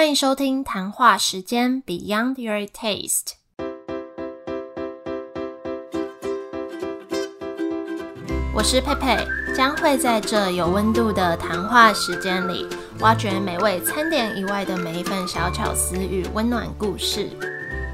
欢迎收听谈话时间 Beyond Your Taste。我是佩佩，将会在这有温度的谈话时间里，挖掘美味餐点以外的每一份小巧思与温暖故事。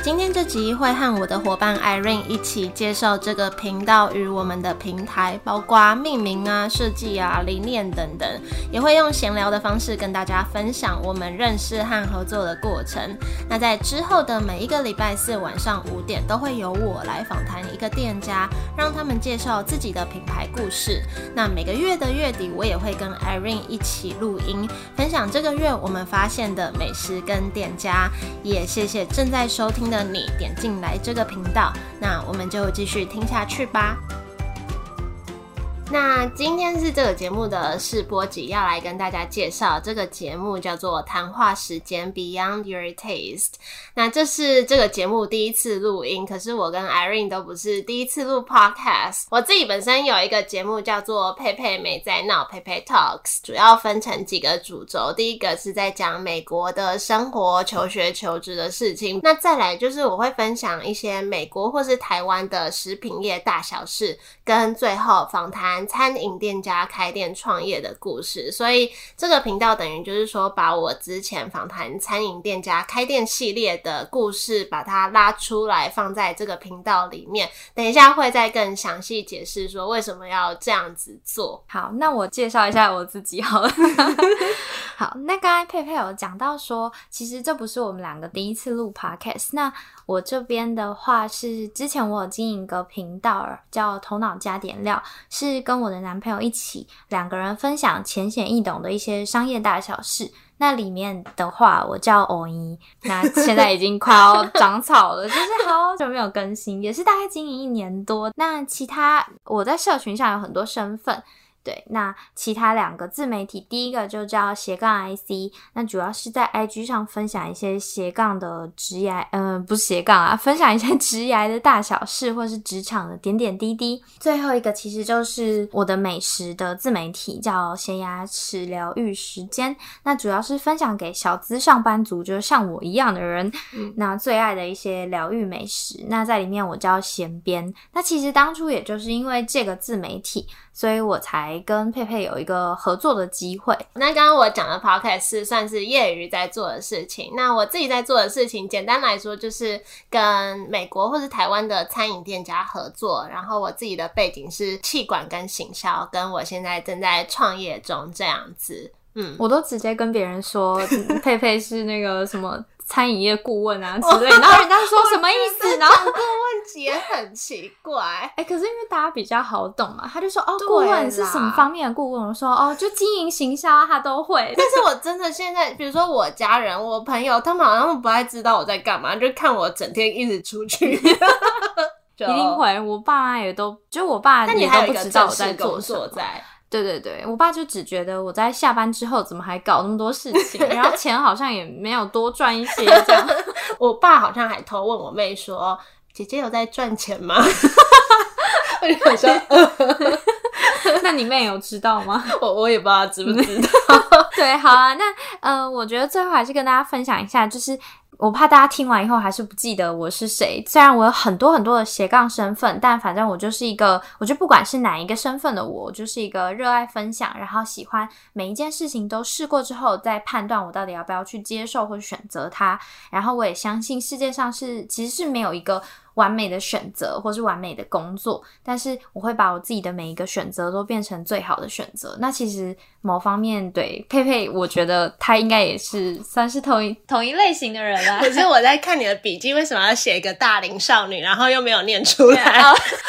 今天这集会和我的伙伴 Irene 一起介绍这个频道与我们的平台，包括命名啊、设计啊、理念等等，也会用闲聊的方式跟大家分享我们认识和合作的过程。那在之后的每一个礼拜四晚上五点，都会由我来访谈一个店家，让他们介绍自己的品牌故事。那每个月的月底，我也会跟 Irene 一起录音，分享这个月我们发现的美食跟店家。也谢谢正在收听。的你点进来这个频道，那我们就继续听下去吧。那今天是这个节目的试播集，要来跟大家介绍这个节目叫做谈话时间 Beyond Your Taste。那这是这个节目第一次录音，可是我跟 Irene 都不是第一次录 Podcast。我自己本身有一个节目叫做佩佩美在闹佩佩 Talks，主要分成几个主轴。第一个是在讲美国的生活、求学、求职的事情。那再来就是我会分享一些美国或是台湾的食品业大小事，跟最后访谈。餐饮店家开店创业的故事，所以这个频道等于就是说，把我之前访谈餐饮店家开店系列的故事，把它拉出来放在这个频道里面。等一下会再更详细解释说为什么要这样子做。好，那我介绍一下我自己好了。好，那刚才佩佩有讲到说，其实这不是我们两个第一次录 podcast。那我这边的话是之前我有经营一个频道叫头脑加点料，是跟我的男朋友一起两个人分享浅显易懂的一些商业大小事。那里面的话，我叫欧一，那现在已经快要 长草了，就是好久没有更新，也是大概经营一年多。那其他我在社群上有很多身份。对，那其他两个自媒体，第一个就叫斜杠 IC，那主要是在 IG 上分享一些斜杠的职涯，嗯，不是斜杠啊，分享一些 职涯的大小事，或是职场的点点滴滴。最后一个其实就是我的美食的自媒体，叫咸牙齿疗愈时间，那主要是分享给小资上班族，就是像我一样的人，那最爱的一些疗愈美食。那在里面我叫咸编，那其实当初也就是因为这个自媒体。所以我才跟佩佩有一个合作的机会。那刚刚我讲的 podcast 是算是业余在做的事情。那我自己在做的事情，简单来说就是跟美国或是台湾的餐饮店家合作。然后我自己的背景是气管跟行销，跟我现在正在创业中这样子。嗯，我都直接跟别人说 佩佩是那个什么。餐饮业顾问啊 之类，然后人家说什么意思？然后也很奇怪，哎，可是因为大家比较好懂嘛，他就说哦，顾问是什么方面的顾问？我说哦，就经营行销他都会。但是我真的现在，比如说我家人、我朋友，他们好像不太知道我在干嘛，就看我整天一直出去，一定会。我爸妈也都，就我爸也都不知道我在做什么。对对对，我爸就只觉得我在下班之后怎么还搞那么多事情，然后钱好像也没有多赚一些这样。我爸好像还偷问我妹说：“姐姐有在赚钱吗？” 我说：“ 那你妹有知道吗？”我我也不知道知不知道。对，好啊，那呃，我觉得最后还是跟大家分享一下，就是。我怕大家听完以后还是不记得我是谁。虽然我有很多很多的斜杠身份，但反正我就是一个，我就不管是哪一个身份的我，就是一个热爱分享，然后喜欢每一件事情都试过之后再判断我到底要不要去接受或选择它。然后我也相信世界上是其实是没有一个。完美的选择，或是完美的工作，但是我会把我自己的每一个选择都变成最好的选择。那其实某方面对佩佩，我觉得他应该也是算是同一 同一类型的人啦。可是我在看你的笔记，为什么要写一个大龄少女，然后又没有念出来？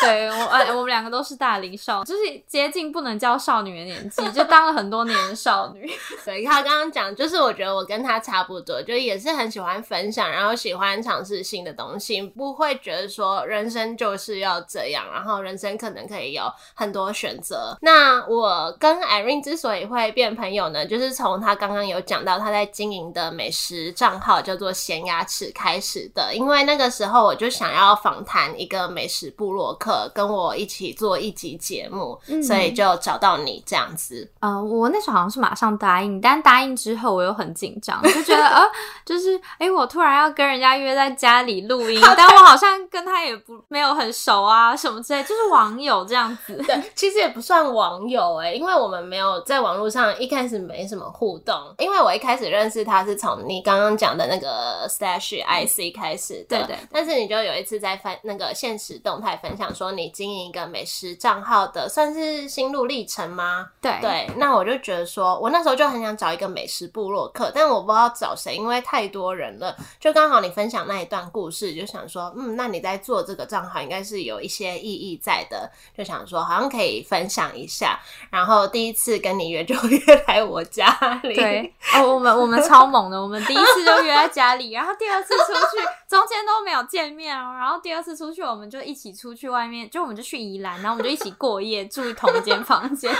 对 我，哎，我们两个都是大龄少，就是接近不能叫少女的年纪，就当了很多年的少女。对他刚刚讲，就是我觉得我跟他差不多，就也是很喜欢分享，然后喜欢尝试新的东西，不会觉。得说，人生就是要这样，然后人生可能可以有很多选择。那我跟 Irene 之所以会变朋友呢，就是就是从他刚刚有讲到他在经营的美食账号叫做咸牙齿开始的。因为那个时候我就想要访谈一个美食部落客，跟我一起做一集节目，所以就找到你这样子。呃，我那时候好像是马上答应，但答应之后我又很紧张，就觉得 呃，就是哎，我突然要跟人家约在家里录音，但我好像跟他也不没有很熟啊，什么之类，就是网友这样子。对，其实也不算网友哎，因为我们没有在网络上一开始没什么互动。因为我一开始认识他是从你刚刚讲的那个 Stash IC 开始的，对对。但是你就有一次在分那个现实动态分享说你经营一个美食账号的，算是心路历程吗？对对。那我就觉得说，我那时候就很想找一个美食部落客，但我不知道找谁，因为太多人了。就刚好你分享那一段故事，就想说，嗯，那你在做这个账号应该是有一些意义在的，就想说好像可以分享一下。然后第一次跟你约就约来我家里，对哦，我们我们超猛的，我们第一次就约在家里，然后第二次出去中间都没有见面哦，然后第二次出去我们就一起出去外面，就我们就去宜兰，然后我们就一起过夜住同一间房间，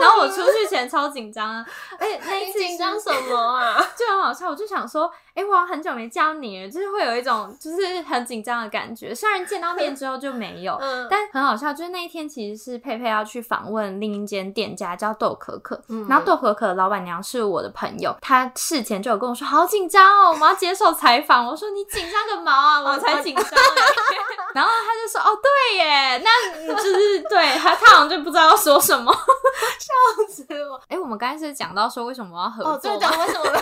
然后我出去前超紧张，哎，那一次紧张什么啊？就很好笑，我就想说。哎，我很久没见到你了，就是会有一种就是很紧张的感觉。虽然见到面之后就没有，但很好笑。就是那一天其实是佩佩要去访问另一间店家，叫豆可可。然后豆可可的老板娘是我的朋友，她事前就有跟我说好紧张哦，我们要接受采访。我说你紧张个毛啊，我才紧张。然后他就说哦，对耶，那就是对他，他好像就不知道要说什么，笑死我。哎，我们刚才是讲到说为什么要合作，讲为什么？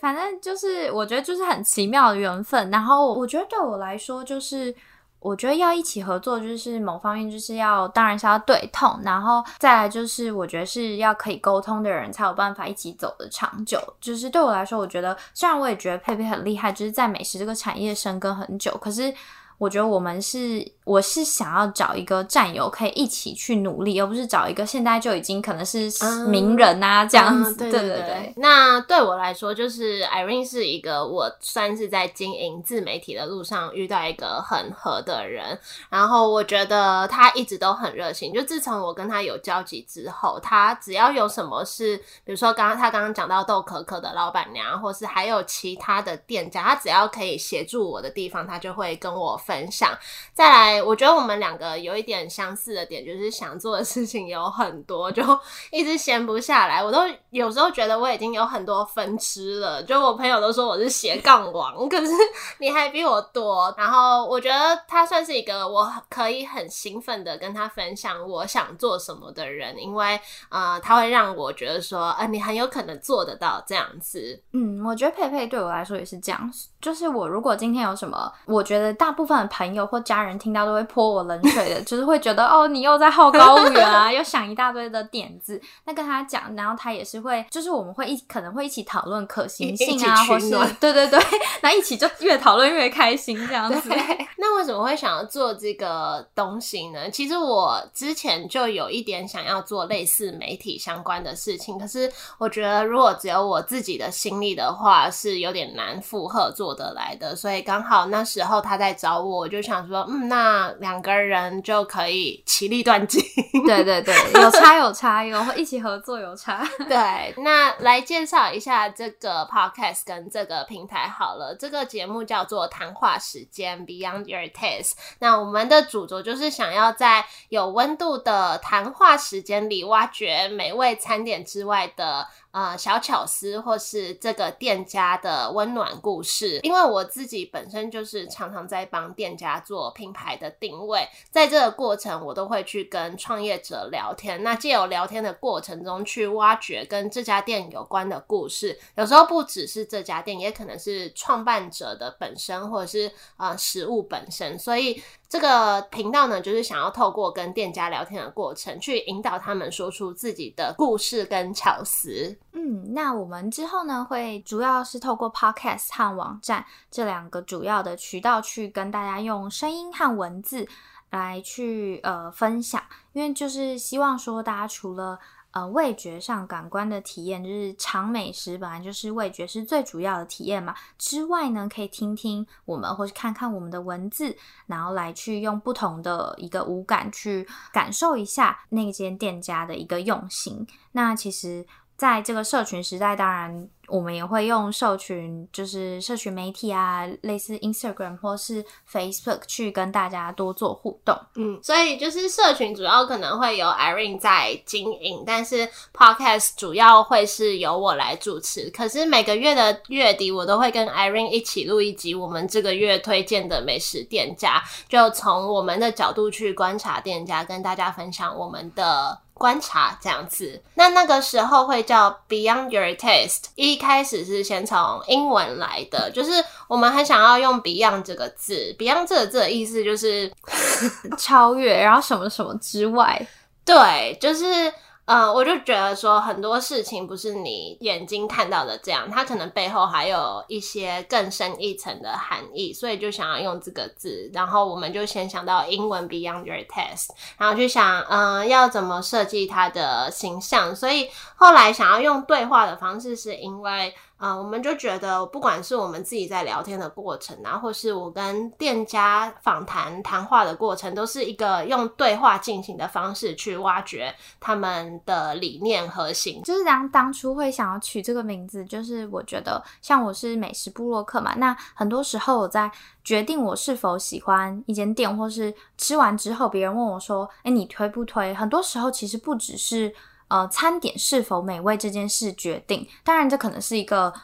反正就是，我觉得就是很奇妙的缘分。然后我觉得对我来说，就是我觉得要一起合作，就是某方面就是要，当然是要对痛，然后再来就是我觉得是要可以沟通的人才有办法一起走的长久。就是对我来说，我觉得虽然我也觉得佩佩很厉害，就是在美食这个产业深耕很久，可是。我觉得我们是，我是想要找一个战友可以一起去努力，而不是找一个现在就已经可能是名人啊这样子。对对对。那对我来说，就是 Irene 是一个我算是在经营自媒体的路上遇到一个很合的人，然后我觉得他一直都很热情。就自从我跟他有交集之后，他只要有什么事，比如说刚刚他刚刚讲到豆可可的老板娘，或是还有其他的店家，他只要可以协助我的地方，他就会跟我。分享，再来，我觉得我们两个有一点相似的点，就是想做的事情有很多，就一直闲不下来。我都有时候觉得我已经有很多分支了，就我朋友都说我是斜杠王，可是你还比我多。然后我觉得他算是一个我可以很兴奋的跟他分享我想做什么的人，因为呃，他会让我觉得说，呃，你很有可能做得到这样子。嗯，我觉得佩佩对我来说也是这样，就是我如果今天有什么，我觉得大部分。朋友或家人听到都会泼我冷水的，就是会觉得哦，你又在好高骛远啊，又想一大堆的点子。那跟他讲，然后他也是会，就是我们会一可能会一起讨论可行性啊，或是对对 对，那一起就越讨论越开心这样子。那为什么会想要做这个东西呢？其实我之前就有一点想要做类似媒体相关的事情，可是我觉得如果只有我自己的心力的话，是有点难负荷做得来的。所以刚好那时候他在找我。我就想说，嗯，那两个人就可以其利断金。对对对，有差有差，有一起合作有差。对，那来介绍一下这个 podcast 跟这个平台好了。这个节目叫做谈话时间 Beyond Your Taste。那我们的主轴就是想要在有温度的谈话时间里，挖掘美味餐点之外的。呃，小巧思或是这个店家的温暖故事，因为我自己本身就是常常在帮店家做品牌的定位，在这个过程，我都会去跟创业者聊天。那借由聊天的过程中，去挖掘跟这家店有关的故事，有时候不只是这家店，也可能是创办者的本身，或者是呃食物本身，所以。这个频道呢，就是想要透过跟店家聊天的过程，去引导他们说出自己的故事跟巧思。嗯，那我们之后呢，会主要是透过 Podcast 和网站这两个主要的渠道，去跟大家用声音和文字来去呃分享，因为就是希望说大家除了。呃，味觉上感官的体验就是尝美食，本来就是味觉是最主要的体验嘛。之外呢，可以听听我们，或是看看我们的文字，然后来去用不同的一个五感去感受一下那间店家的一个用心。那其实。在这个社群时代，当然我们也会用社群，就是社群媒体啊，类似 Instagram 或是 Facebook 去跟大家多做互动。嗯，所以就是社群主要可能会由 Irene 在经营，但是 Podcast 主要会是由我来主持。可是每个月的月底，我都会跟 Irene 一起录一集我们这个月推荐的美食店家，就从我们的角度去观察店家，跟大家分享我们的。观察这样子，那那个时候会叫 Beyond Your Taste。一开始是先从英文来的，就是我们很想要用 Beyond 这个字，Beyond 这个字的意思就是 超越，然后什么什么之外，对，就是。嗯，我就觉得说很多事情不是你眼睛看到的这样，它可能背后还有一些更深一层的含义，所以就想要用这个字。然后我们就先想到英文 Beyond Your test”，然后就想，嗯，要怎么设计它的形象。所以后来想要用对话的方式，是因为。啊，我们就觉得，不管是我们自己在聊天的过程啊，或是我跟店家访谈谈话的过程，都是一个用对话进行的方式去挖掘他们的理念核心。就是当当初会想要取这个名字，就是我觉得，像我是美食部落客嘛，那很多时候我在决定我是否喜欢一间店，或是吃完之后别人问我说：“哎，你推不推？”很多时候其实不只是。呃，餐点是否美味这件事决定，当然这可能是一个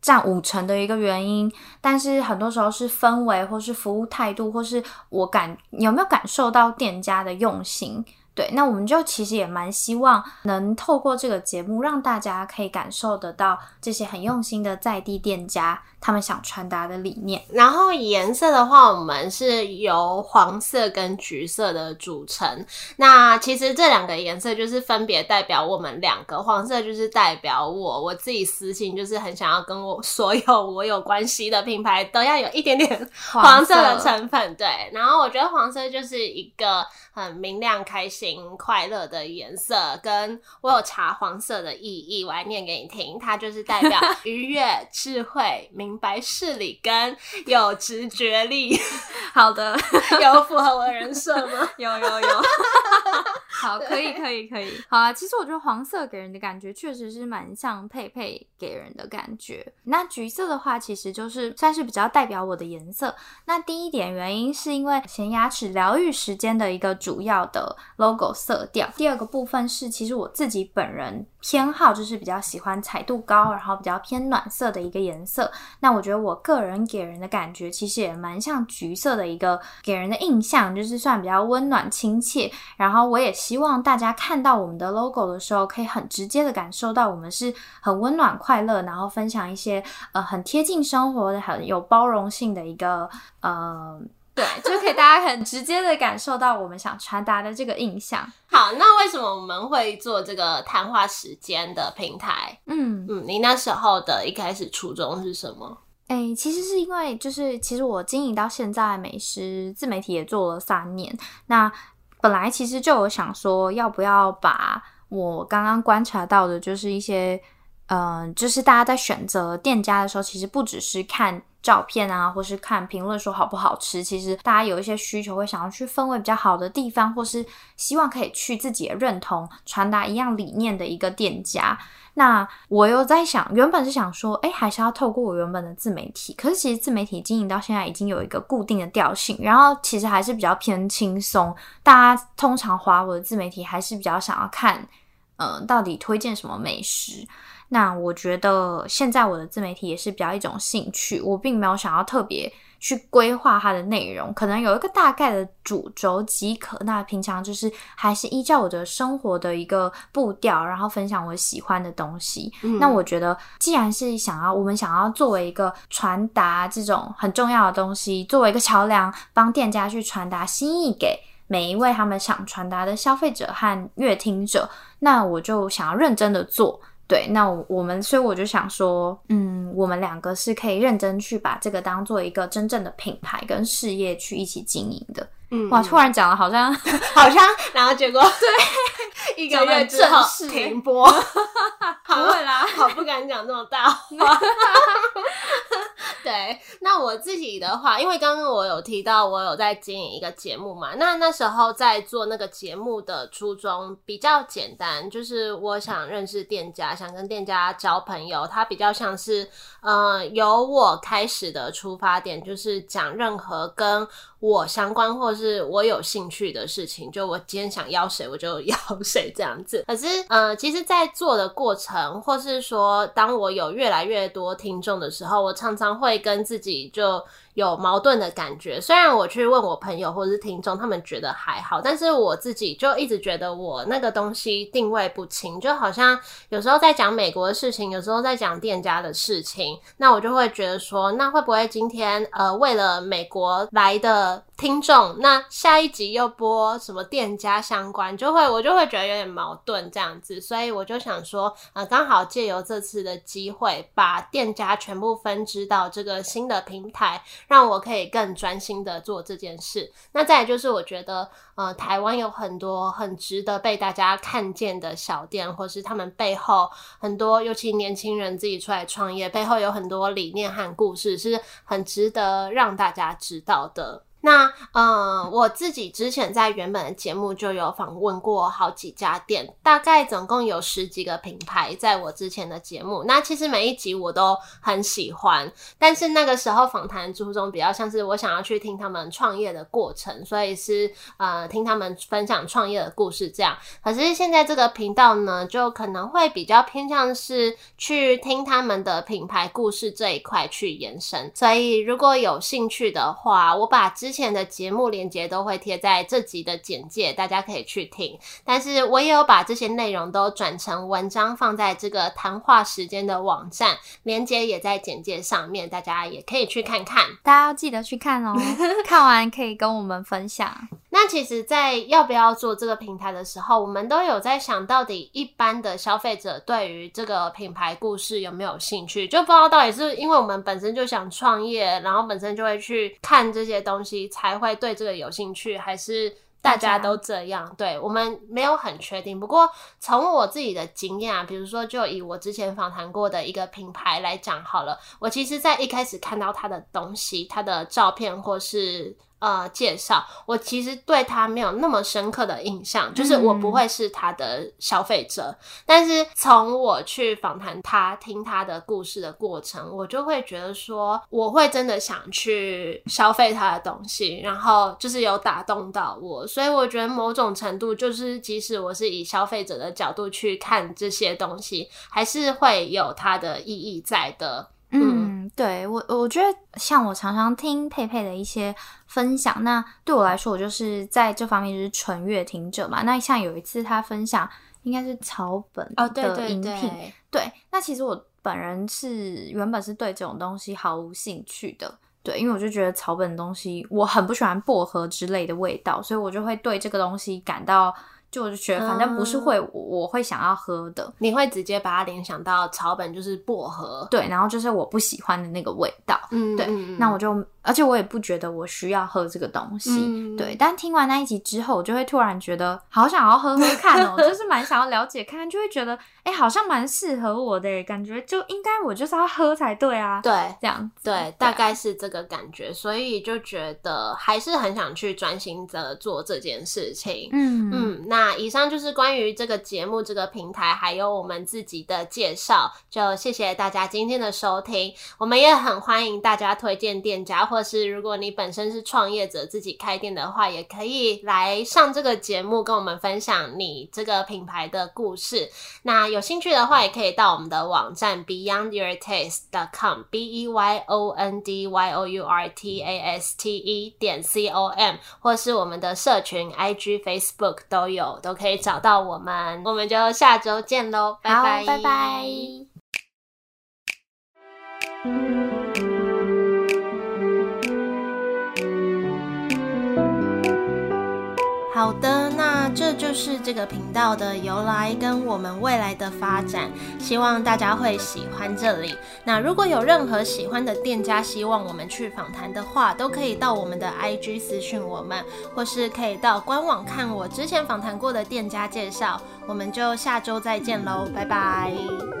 占五成的一个原因，但是很多时候是氛围，或是服务态度，或是我感有没有感受到店家的用心。对，那我们就其实也蛮希望能透过这个节目，让大家可以感受得到这些很用心的在地店家他们想传达的理念。然后颜色的话，我们是由黄色跟橘色的组成。那其实这两个颜色就是分别代表我们两个，黄色就是代表我，我自己私心就是很想要跟我所有我有关系的品牌都要有一点点 黄色的成分。对，然后我觉得黄色就是一个很明亮、开心。快乐的颜色，跟我有查黄色的意义，我来念给你听。它就是代表 愉悦、智慧、明明白事理，跟有直觉力。好的，有符合我的人设吗？有 有有。好，可以可以可以。好啊，其实我觉得黄色给人的感觉确实是蛮像佩佩给人的感觉。那橘色的话，其实就是算是比较代表我的颜色。那第一点原因是因为前牙齿疗愈时间的一个主要的 logo 色调。第二个部分是，其实我自己本人。偏好就是比较喜欢彩度高，然后比较偏暖色的一个颜色。那我觉得我个人给人的感觉其实也蛮像橘色的一个给人的印象，就是算比较温暖亲切。然后我也希望大家看到我们的 logo 的时候，可以很直接的感受到我们是很温暖快乐，然后分享一些呃很贴近生活的、很有包容性的一个呃。对，就可以大家很直接的感受到我们想传达的这个印象。好，那为什么我们会做这个谈话时间的平台？嗯嗯，你那时候的一开始初衷是什么？哎，其实是因为就是其实我经营到现在美食自媒体也做了三年，那本来其实就有想说要不要把我刚刚观察到的，就是一些嗯，就是大家在选择店家的时候，其实不只是看。照片啊，或是看评论说好不好吃，其实大家有一些需求会想要去氛围比较好的地方，或是希望可以去自己认同、传达一样理念的一个店家。那我又在想，原本是想说，哎，还是要透过我原本的自媒体，可是其实自媒体经营到现在已经有一个固定的调性，然后其实还是比较偏轻松。大家通常划我的自媒体，还是比较想要看，嗯，到底推荐什么美食。那我觉得现在我的自媒体也是比较一种兴趣，我并没有想要特别去规划它的内容，可能有一个大概的主轴即可。那平常就是还是依照我的生活的一个步调，然后分享我喜欢的东西。那我觉得，既然是想要我们想要作为一个传达这种很重要的东西，作为一个桥梁，帮店家去传达心意给每一位他们想传达的消费者和乐听者，那我就想要认真的做。对，那我们所以我就想说，嗯，我们两个是可以认真去把这个当做一个真正的品牌跟事业去一起经营的。嗯，哇，突然讲了，好像 好像，然后结果 对 一个月之后停播，不会啦，好不敢讲这么大话。对，那那我自己的话，因为刚刚我有提到我有在经营一个节目嘛，那那时候在做那个节目的初衷比较简单，就是我想认识店家，想跟店家交朋友，它比较像是呃由我开始的出发点，就是讲任何跟我相关或是我有兴趣的事情，就我今天想要谁我就邀 谁这样子。可是呃，其实，在做的过程，或是说当我有越来越多听众的时候，我常常会跟自己就。有矛盾的感觉，虽然我去问我朋友或是听众，他们觉得还好，但是我自己就一直觉得我那个东西定位不清，就好像有时候在讲美国的事情，有时候在讲店家的事情，那我就会觉得说，那会不会今天呃为了美国来的听众，那下一集又播什么店家相关，就会我就会觉得有点矛盾这样子，所以我就想说，呃，刚好借由这次的机会，把店家全部分支到这个新的平台。让我可以更专心的做这件事。那再来就是，我觉得，呃，台湾有很多很值得被大家看见的小店，或是他们背后很多，尤其年轻人自己出来创业，背后有很多理念和故事，是很值得让大家知道的。那呃，我自己之前在原本的节目就有访问过好几家店，大概总共有十几个品牌，在我之前的节目。那其实每一集我都很喜欢，但是那个时候访谈初衷比较像是我想要去听他们创业的过程，所以是呃听他们分享创业的故事这样。可是现在这个频道呢，就可能会比较偏向是去听他们的品牌故事这一块去延伸。所以如果有兴趣的话，我把之之前的节目连接都会贴在这集的简介，大家可以去听。但是我也有把这些内容都转成文章放在这个谈话时间的网站，连接也在简介上面，大家也可以去看看。大家要记得去看哦，看完可以跟我们分享。那其实，在要不要做这个平台的时候，我们都有在想到底一般的消费者对于这个品牌故事有没有兴趣，就不知道到底是因为我们本身就想创业，然后本身就会去看这些东西。才会对这个有兴趣，还是大家都这样？对我们没有很确定。不过从我自己的经验啊，比如说就以我之前访谈过的一个品牌来讲好了，我其实在一开始看到他的东西、他的照片或是。呃，介绍我其实对他没有那么深刻的印象，就是我不会是他的消费者。但是从我去访谈他、听他的故事的过程，我就会觉得说，我会真的想去消费他的东西，然后就是有打动到我。所以我觉得某种程度，就是即使我是以消费者的角度去看这些东西，还是会有它的意义在的。嗯，对我，我觉得像我常常听佩佩的一些分享，那对我来说，我就是在这方面就是纯乐听者嘛。那像有一次他分享，应该是草本的饮品，对，那其实我本人是原本是对这种东西毫无兴趣的，对，因为我就觉得草本东西我很不喜欢薄荷之类的味道，所以我就会对这个东西感到。就我就觉得，反正不是会我会想要喝的，你会直接把它联想到草本，就是薄荷，对，然后就是我不喜欢的那个味道，嗯，对，那我就。而且我也不觉得我需要喝这个东西，对。但听完那一集之后，我就会突然觉得好想要喝喝看哦，就是蛮想要了解看看，就会觉得哎，好像蛮适合我的感觉，就应该我就是要喝才对啊。对，这样对，大概是这个感觉，所以就觉得还是很想去专心的做这件事情。嗯嗯，那以上就是关于这个节目、这个平台还有我们自己的介绍，就谢谢大家今天的收听。我们也很欢迎大家推荐店家或。是如果你本身是创业者，自己开店的话，也可以来上这个节目，跟我们分享你这个品牌的故事。那有兴趣的话，也可以到我们的网站 beyondyourtaste.com，b e y o n d y o u r t a s t e 点 c o m，或是我们的社群 IG、Facebook 都有，都可以找到我们。我们就下周见喽，拜拜，拜拜。好的，这就是这个频道的由来跟我们未来的发展，希望大家会喜欢这里。那如果有任何喜欢的店家，希望我们去访谈的话，都可以到我们的 IG 私讯我们，或是可以到官网看我之前访谈过的店家介绍。我们就下周再见喽，拜拜。